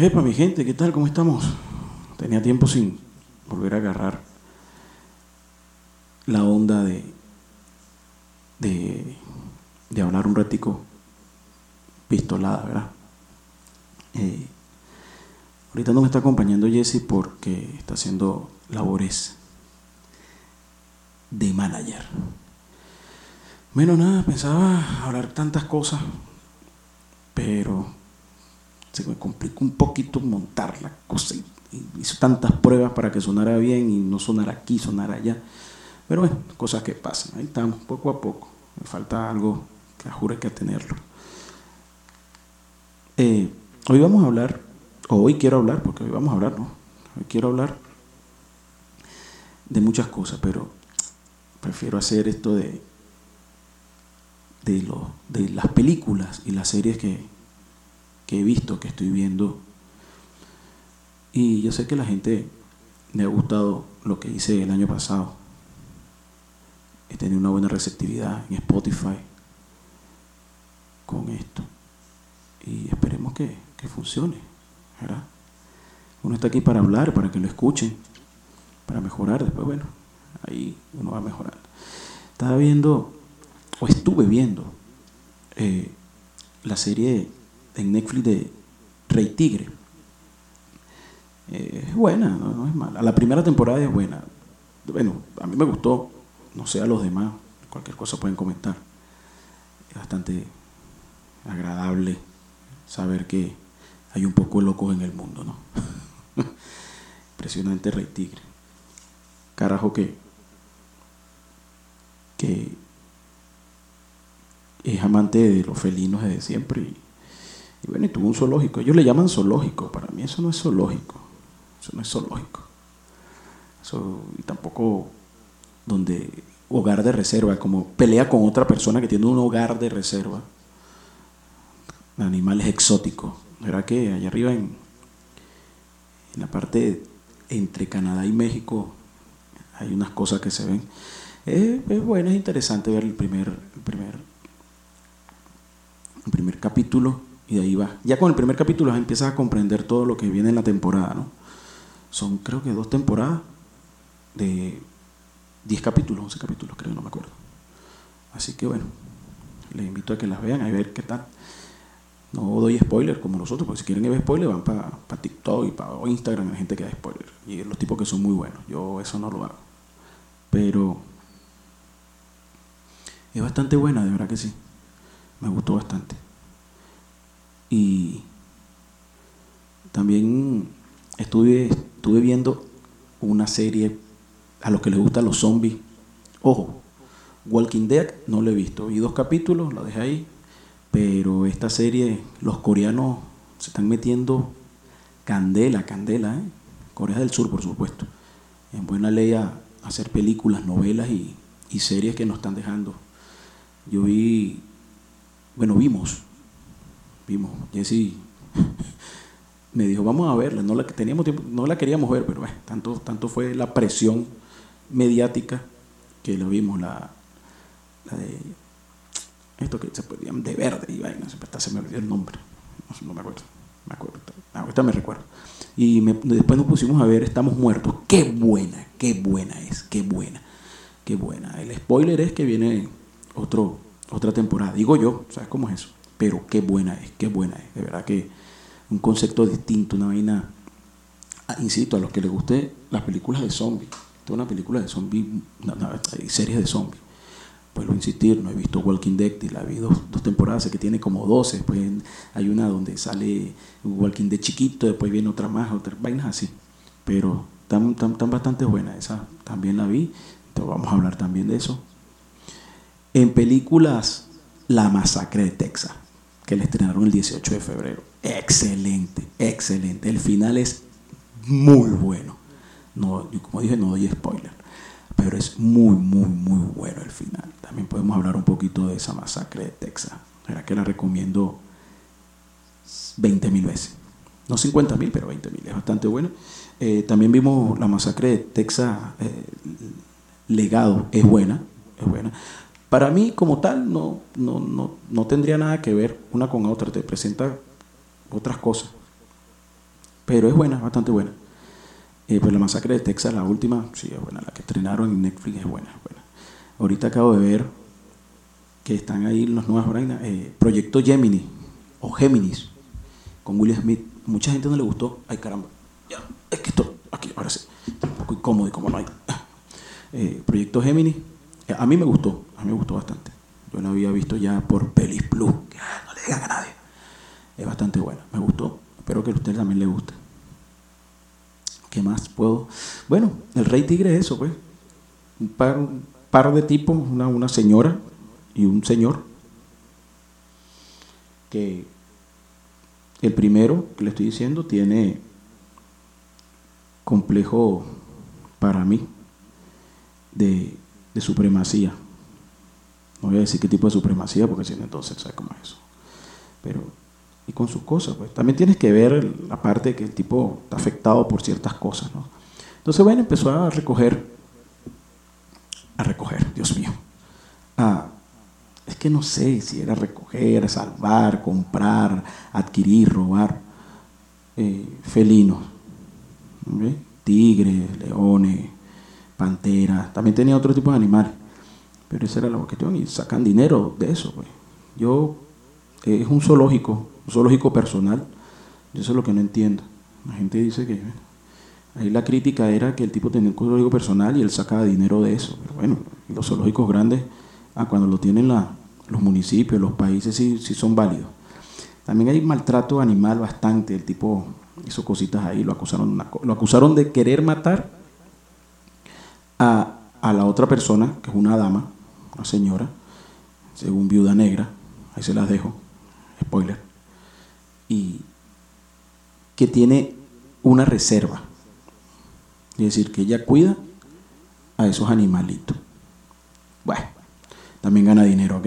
Epa, mi gente, ¿qué tal? ¿Cómo estamos? Tenía tiempo sin volver a agarrar la onda de, de, hablar un ratico pistolada, ¿verdad? Eh, ahorita no me está acompañando Jesse porque está haciendo labores de manager. Bueno, nada, pensaba hablar tantas cosas, pero se me complicó un poquito montar la cosa y, hice tantas pruebas para que sonara bien y no sonara aquí, sonara allá. Pero bueno, cosas que pasan, ahí estamos, poco a poco. Me falta algo que jure que tenerlo. Eh, hoy vamos a hablar, o hoy quiero hablar, porque hoy vamos a hablar, ¿no? Hoy quiero hablar de muchas cosas, pero prefiero hacer esto de de, lo, de las películas y las series que, que he visto, que estoy viendo. Y yo sé que la gente le ha gustado lo que hice el año pasado. He tenido una buena receptividad en Spotify con esto. Y esperemos que, que funcione. Uno está aquí para hablar, para que lo escuchen, para mejorar. Después, bueno, ahí uno va mejorando. Estaba viendo o estuve viendo eh, la serie en Netflix de Rey Tigre. Eh, es buena, no, es mala. La primera temporada es buena. Bueno, a mí me gustó, no sé a los demás, cualquier cosa pueden comentar. Es bastante agradable saber que hay un poco de locos en el mundo, ¿no? Impresionante Rey Tigre. Carajo que, que es amante de los felinos desde siempre. Bueno, y tuvo un zoológico. Ellos le llaman zoológico. Para mí eso no es zoológico. Eso no es zoológico. Eso, y tampoco donde hogar de reserva, como pelea con otra persona que tiene un hogar de reserva. Animales exóticos. ¿Verdad que allá arriba en, en la parte entre Canadá y México hay unas cosas que se ven? Es, es bueno, es interesante ver el primer, el primer el primer capítulo y de ahí va. Ya con el primer capítulo empiezas a comprender todo lo que viene en la temporada, ¿no? Son creo que dos temporadas de 10 capítulos, 11 capítulos, creo, no me acuerdo. Así que bueno, les invito a que las vean, a ver qué tal. No doy spoiler como nosotros, porque si quieren ver spoiler van para TikTok y para Instagram, hay gente que da spoiler. Y los tipos que son muy buenos. Yo eso no lo hago. Pero es bastante buena, de verdad que sí me gustó bastante. Y también estuve, estuve viendo una serie a los que les gustan los zombies. Ojo, Walking Dead no lo he visto. Vi dos capítulos, lo dejé ahí. Pero esta serie, los coreanos se están metiendo candela, candela, ¿eh? Corea del Sur, por supuesto. En buena ley a hacer películas, novelas y, y series que nos están dejando. Yo vi bueno, vimos, vimos, Jesse me dijo, vamos a verla, no la, teníamos no la queríamos ver, pero tanto, tanto fue la presión mediática que lo vimos, la, de esto que se podían de verde y vaina, se me olvidó el nombre, no, me acuerdo, me acuerdo, ahorita me recuerdo. Y después nos pusimos a ver Estamos Muertos, qué buena, qué buena es, qué buena, qué buena. El spoiler es que viene otro otra temporada. Digo yo, ¿sabes cómo es eso? Pero qué buena es, qué buena es. De verdad que un concepto distinto, una vaina. Ah, insisto, a los que les guste las películas de zombies, toda una película de zombies, series de zombies. Puedo insistir, no he visto Walking Dead, la vi dos, temporadas, sé que tiene como 12, después hay una donde sale Walking Dead chiquito, después viene otra más, otras vainas así. Pero están, tan bastante buenas, esa también la vi, entonces vamos a hablar también de eso. En películas, La Masacre de Texas, que le estrenaron el 18 de febrero. Excelente, excelente. El final es muy bueno. No, como dije, no doy spoiler, pero es muy, muy, muy bueno el final. También podemos hablar un poquito de esa masacre de Texas. Era que la recomiendo 20 mil veces. No 50 mil, pero 20 mil. Es bastante bueno. Eh, también vimos la masacre de Texas. Eh, legado es buena, es buena. Para mí, como tal, no, no, no, tendría nada que ver una con otra, te presenta otras cosas. pero es buena, bastante buena. Eh, pues la masacre de Texas, la última, sí es buena, la que estrenaron en Netflix es buena, buena. Ahorita acabo de ver que están ahí las nuevas vainas, eh, Proyecto Gemini o Géminis con Will Smith. Mucha gente no le gustó. Ay caramba, es que esto, aquí, ahora sí, un poco incómodo y como no hay. Eh, Proyecto Gemini, eh, a mí me gustó, a mí me gustó bastante. Yo la había visto ya por Pelis Plus, que ah, no le digan a nadie. Es bastante buena, me gustó. Espero que a usted también le guste. ¿Qué más puedo? Bueno, el Rey Tigre es eso, pues. Un par, un par de tipos, una, una señora y un señor, que el primero que le estoy diciendo tiene complejo para mí de, de supremacía. No voy a decir qué tipo de supremacía, porque si no, entonces, ¿sabes cómo es eso? Pero, y con sus cosas, pues. También tienes que ver la parte que el tipo está afectado por ciertas cosas, ¿no? Entonces, bueno, empezó a recoger, a recoger, Dios mío, a, es que no sé si era recoger, salvar, comprar, adquirir, robar eh, felinos, ¿ve? tigres, leones, panteras, también tenía otro tipo de animales, pero esa era la cuestión y sacan dinero de eso. Pues. Yo, eh, es un zoológico, un zoológico personal, yo eso es lo que no entiendo. La gente dice que ahí la crítica era que el tipo tenía un zoológico personal y él sacaba dinero de eso, pero bueno, los zoológicos grandes, ah, cuando lo tienen la, los municipios, los países sí, sí son válidos. También hay maltrato animal bastante, el tipo hizo cositas ahí, lo lo acusaron de querer matar a, a la otra persona, que es una dama, una señora, según viuda negra, ahí se las dejo, spoiler, y que tiene una reserva, es decir, que ella cuida a esos animalitos. Bueno, también gana dinero, ¿ok?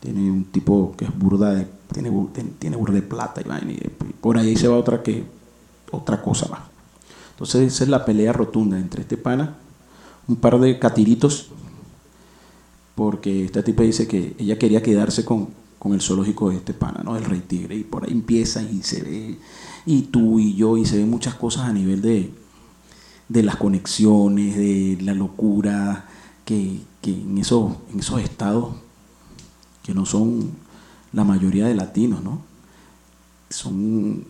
Tiene un tipo que es burda de, tiene, tiene burda de plata y, por ahí se va otra que otra cosa más. Entonces esa es la pelea rotunda entre este pana, un par de catiritos, porque esta tipa dice que ella quería quedarse con, con el zoológico de este pana, ¿no? El rey tigre, y por ahí empieza y se ve, y tú y yo, y se ven muchas cosas a nivel de, de las conexiones, de la locura, que, que en, esos, en esos estados que no son la mayoría de latinos, ¿no? Son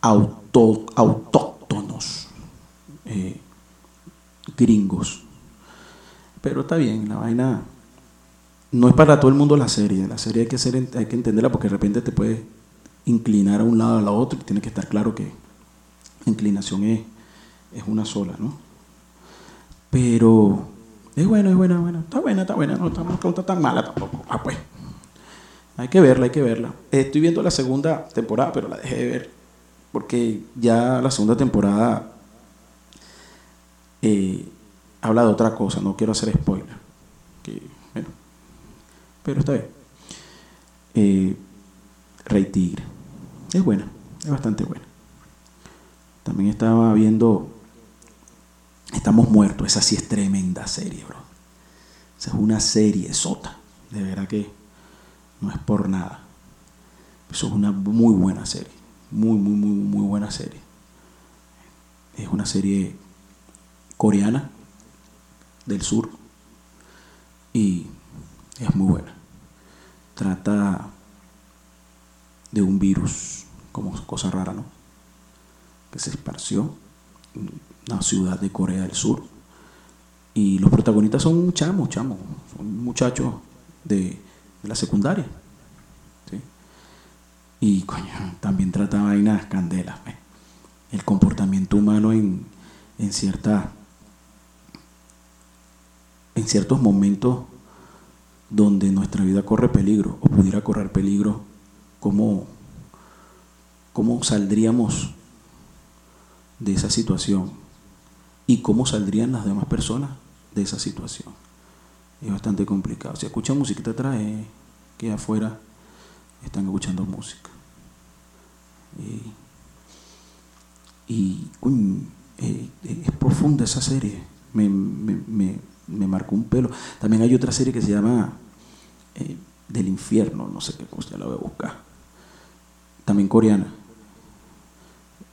auto, autóctonos, eh, gringos. Pero está bien, la vaina no es para todo el mundo la serie. La serie hay que, ser, hay que entenderla porque de repente te puedes inclinar a un lado o a la otro y tiene que estar claro que la inclinación es, es una sola, ¿no? Pero es buena, es buena, buena. Está buena, está buena. No está, tan mala tampoco. Ah, pues. Hay que verla, hay que verla. Estoy viendo la segunda temporada, pero la dejé de ver. Porque ya la segunda temporada eh, habla de otra cosa. No quiero hacer spoiler. bueno, pero está bien. Eh, Rey Tigre. Es buena, es bastante buena. También estaba viendo Estamos muertos. Esa sí es tremenda serie, bro. Esa es una serie sota. De verdad que no es por nada. Eso es una muy buena serie. Muy, muy, muy, muy buena serie. Es una serie coreana del sur. Y es muy buena. Trata de un virus, como cosa rara, ¿no? Que se esparció una ciudad de Corea del Sur. Y los protagonistas son chamos, chamos, son muchachos de, la secundaria. Y coño, también trata vainas candelas. El comportamiento humano en, en, cierta, en ciertos momentos donde nuestra vida corre peligro o pudiera correr peligro, ¿cómo, cómo saldríamos de esa situación? y cómo saldrían las demás personas de esa situación. Es bastante complicado. Si escuchan musiquita atrás, que afuera están escuchando música. y eh, es profunda esa serie. Me, marcó un pelo. También hay otra serie que se llama eh, Del infierno, no sé qué cosa, la voy a buscar. También coreana.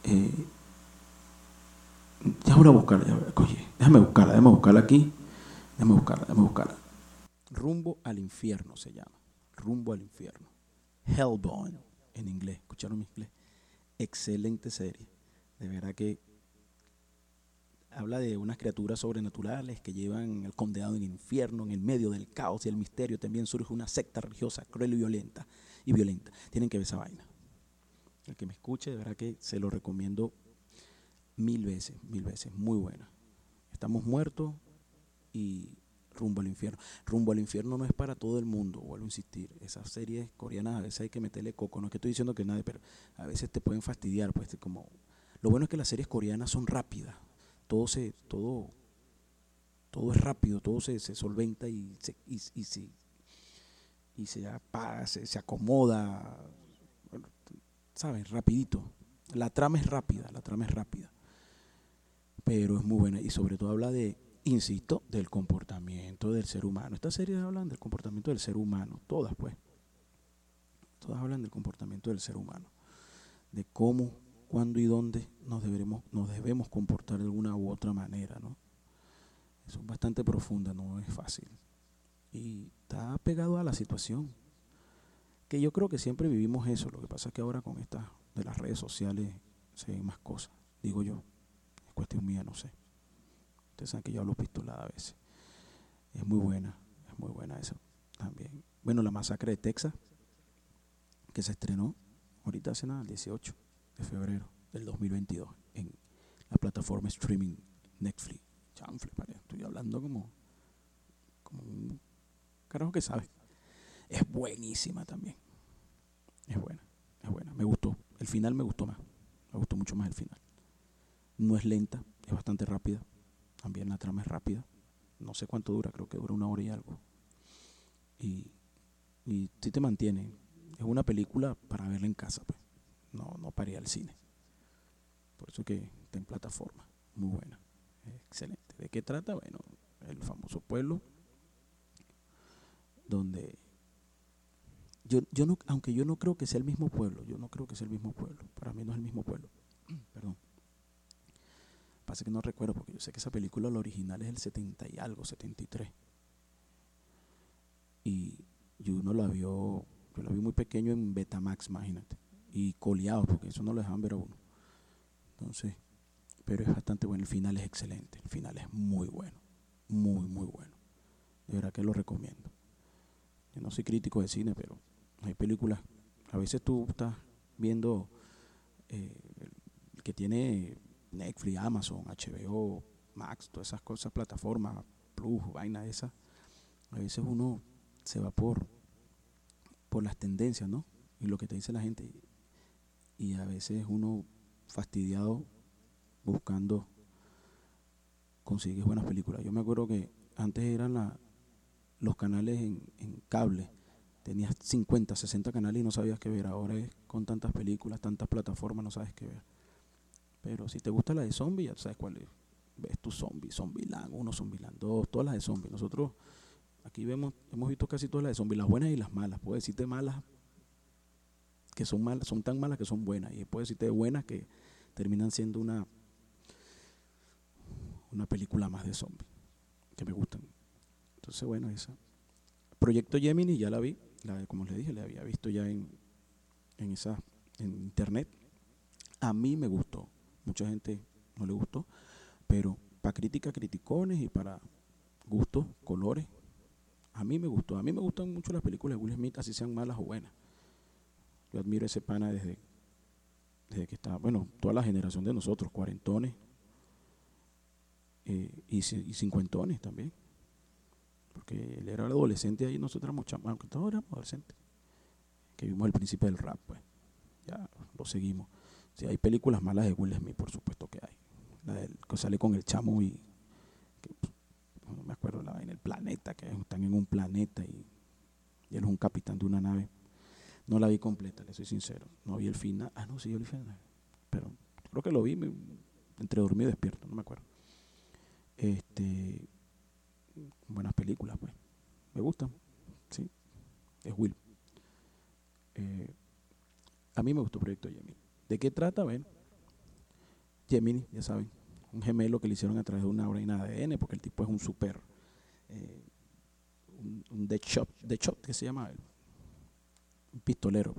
Eh, ya voy a buscar, oye, déjame buscarla, déjame buscarla aquí. Déjame buscarla, déjame buscarla. Rumbo al infierno se llama. Rumbo al infierno. Hellbound en inglés. ¿Escucharon mi inglés? Excelente serie. De verdad que habla de unas criaturas sobrenaturales que llevan el condenado en el infierno, en el medio del caos y el misterio. También surge una secta religiosa cruel y violenta. Y violenta. Tienen que ver esa vaina. El que me escuche, de verdad que se lo recomiendo mil veces, mil veces. Muy buena. Estamos muertos y rumbo al infierno. Rumbo al infierno no es para todo el mundo, vuelvo a insistir. Esas series coreanas a veces hay que meterle coco. No es que estoy diciendo que nadie, pero a veces te pueden fastidiar. Pues como lo bueno es que las series coreanas son rápidas. Todo se, todo, todo es rápido, todo se, se solventa y se, y, se, y se se, se acomoda, ¿sabes? Rapidito. La trama es rápida, la trama es rápida. Pero es muy buena y sobre todo habla de insisto, del comportamiento del ser humano. Estas series hablan del comportamiento del ser humano, todas pues. Todas hablan del comportamiento del ser humano, de cómo, cuándo y dónde nos debemos, nos debemos comportar de alguna u otra manera, ¿no? Eso es bastante profunda, no es fácil. Y está pegado a la situación. Que yo creo que siempre vivimos eso. Lo que pasa es que ahora con estas de las redes sociales se ven más cosas, digo yo. Es cuestión mía, no sé. Ustedes saben que yo hablo pistolada a veces. Es muy buena, es muy buena eso también. Bueno, la masacre de Texas, que se estrenó ahorita hace nada, el 18 de febrero del 2022 en la plataforma streaming Netflix. Chanfle, estoy hablando como, un carajo que sabe. Es buenísima también. Es buena, es buena. Me gustó. El final me gustó más. Me gustó mucho más el final. No es lenta, es bastante rápida. También la trama es rápida. No sé cuánto dura, creo que dura una hora y algo. Y, y sí te mantiene. Es una película para verla en casa, pues. No, no para ir al cine. Por eso que está en plataforma. Muy buena. Excelente. ¿De qué trata? Bueno, el famoso pueblo donde yo, yo no, aunque yo no creo que sea el mismo pueblo, yo no creo que sea el mismo pueblo. Para mí no es el mismo pueblo. Perdón. Pasa que no recuerdo porque yo sé que esa película, la original es el 70 y algo, 73. Y, y uno la vio, yo la vi muy pequeño en Betamax, imagínate. Y coleado, porque eso no lo dejaban ver a uno. Entonces, pero es bastante bueno. El final es excelente. El final es muy bueno. Muy, muy bueno. De verdad que lo recomiendo. Yo no soy crítico de cine, pero hay películas. A veces tú estás viendo eh, el que tiene Netflix, Amazon, HBO, Max, todas esas cosas, plataformas, Plus, vaina esas, a veces uno se va por, por las tendencias, ¿no? Y lo que te dice la gente. Y a veces uno fastidiado buscando consigues buenas películas. Yo me acuerdo que antes eran los canales en, en cable. Tenías 50, 60 canales y no sabías qué ver. Ahora es con tantas películas, tantas plataformas, no sabes qué ver. Pero si te gusta la de zombie, ya sabes cuál es. Ves tu zombie, Zombieland 1, Zombieland 2, todas las de zombie. Nosotros aquí vemos, hemos visto casi todas las de zombie, las buenas y las malas. Puedo decirte malas que son malas, son tan malas que son buenas. Y puedo decirte buenas que terminan siendo una, una película más de zombie. Que me gustan. Entonces, bueno, esa. Proyecto Gemini ya la vi, la, como les dije, la había visto ya en, en esa, en internet. A mí me gustó mucha gente no le gustó, pero para crítica, criticones y para gustos, colores, a mí me gustó. A mí me gustan mucho las películas de Will Smith, así sean malas o buenas. Yo admiro ese pana desde, desde que estaba, bueno, toda la generación de nosotros, cuarentones eh, y, y, cincuentones también. Porque él era adolescente ahí, nosotros éramos aunque todos éramos adolescentes. Que vimos el príncipe del rap, pues. Ya lo seguimos. Si hay películas malas de Will Smith, por supuesto que hay. La del, que sale con el chamo y. Pues, no me acuerdo la en el planeta, que están en un planeta y, él es un capitán de una nave. No la vi completa, le soy sincero. No vi el final. Ah, no, sí, yo el final. Pero creo que lo vi entre dormido y despierto, no me acuerdo. Este. Buenas películas, pues. Me gustan. Sí. Es Will. Eh, a mí me gustó el Proyecto Jamie. ¿De qué trata? Gemini, ya saben, un gemelo que le hicieron a través de una obra de ADN, porque el tipo es un super, eh, un, un dead shot, que se llama, pistolero.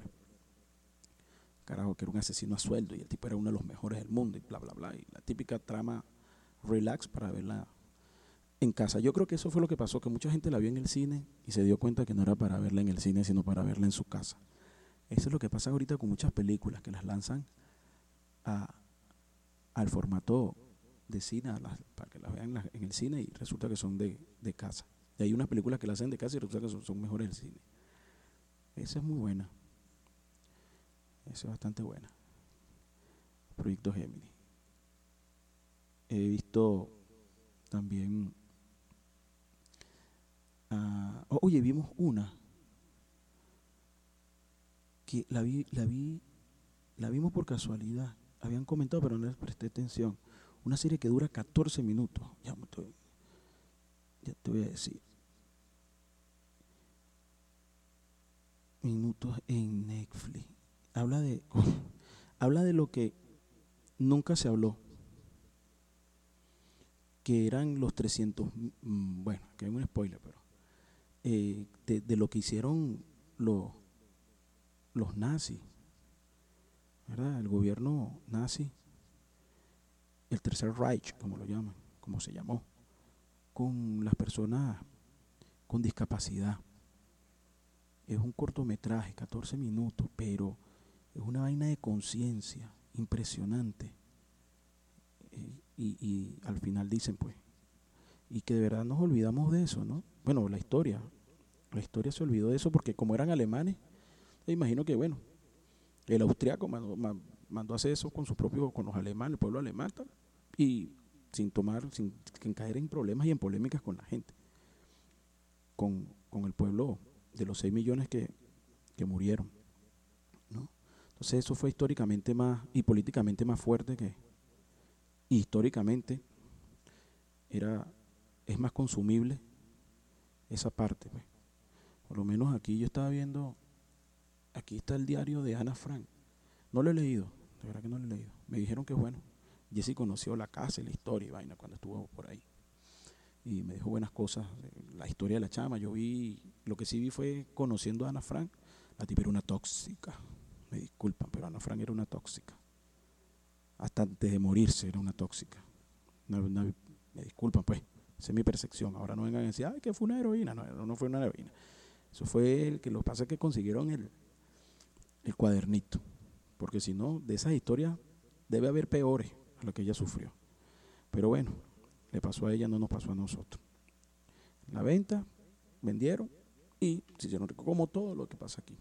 Carajo, que era un asesino a sueldo y el tipo era uno de los mejores del mundo y bla, bla, bla. Y la típica trama relax para verla en casa. Yo creo que eso fue lo que pasó, que mucha gente la vio en el cine y se dio cuenta que no era para verla en el cine, sino para verla en su casa. Eso es lo que pasa ahorita con muchas películas, que las lanzan a, al formato de cine, para que las vean en el cine y resulta que son de, casa. Y hay unas películas que las hacen de casa y resulta que son, mejores del cine. Esa es muy buena. Esa es bastante buena. Proyecto Gemini. He visto también... Uh, oye, vimos una que la vi, la vi, la vimos por casualidad. Habían comentado, pero no les presté atención. Una serie que dura 14 minutos. Ya te voy a decir. Minutos en Netflix. Habla de, habla de lo que nunca se habló. Que eran los 300, mm, bueno, que hay un spoiler, pero eh, de, de, lo que hicieron los los nazis, ¿verdad? El gobierno nazi, el Tercer Reich, como lo llaman, como se llamó, con las personas con discapacidad. Es un cortometraje, 14 minutos, pero es una vaina de conciencia impresionante. Eh, y, al final dicen, pues, y que de verdad nos olvidamos de eso, ¿no? Bueno, la historia, la historia se olvidó de eso porque como eran alemanes, imagino que, bueno, el austriaco mandó, a hacer eso con sus propios, con los alemanes, el pueblo alemán, y sin tomar, sin, caer en problemas y en polémicas con la gente, con, el pueblo de los 6 millones que, murieron. ¿no? Entonces eso fue históricamente más y políticamente más fuerte que históricamente era es más consumible esa parte. Pues. Por lo menos aquí yo estaba viendo aquí está el diario de Ana Frank. No lo he leído, de verdad que no lo he leído. Me dijeron que bueno. Jesse conoció la casa y la historia y vaina cuando estuvo por ahí. Y me dijo buenas cosas, la historia de la chama. Yo vi, lo que sí vi fue conociendo a Ana Frank. La tipa era una tóxica. Me disculpan, pero Ana Frank era una tóxica. Hasta antes de morirse era una tóxica. me disculpan, pues. Esa es mi percepción. Ahora no vengan a decir, ay, que fue una heroína. No, no fue una heroína. Eso fue el que lo pasa que consiguieron el, el cuadernito. Porque si no, de esas historias debe haber peores a lo que ella sufrió. Pero bueno, le pasó a ella, no nos pasó a nosotros. La venta, vendieron y se hicieron rico, como todo lo que pasa aquí.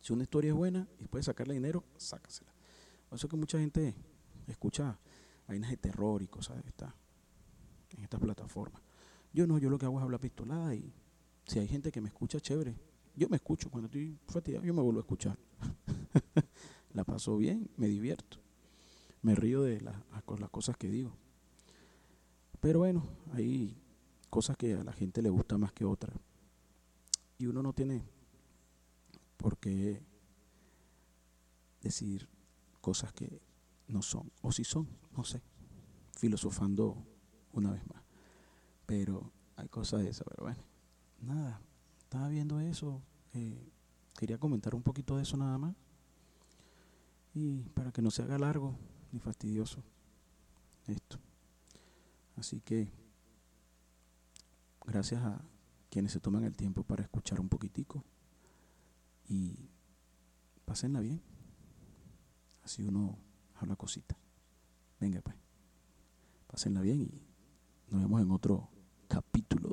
Si una historia es buena y puede sacarle dinero, sácasela. Por eso que mucha gente escucha vainas de terror y cosas de esta, en esta plataforma. Yo no, yo lo que hago es hablar pistolada y si hay gente que me escucha, chévere, yo me escucho, cuando estoy fatigado, yo me vuelvo a escuchar. la paso bien, me divierto. Me río de las cosas que digo. Pero bueno, hay cosas que a la gente le gusta más que otras. Y uno no tiene por qué decir cosas que no son. O si son, no sé. Filosofando una vez más. Pero hay cosas de esas, pero bueno. Nada, estaba viendo eso, eh, quería comentar un poquito de eso nada más. Y para que no se haga largo ni fastidioso esto. Así que gracias a quienes se toman el tiempo para escuchar un poquitico y pásenla bien. Así uno habla cosita. Venga pues, pásenla bien y nos vemos en otro capítulo.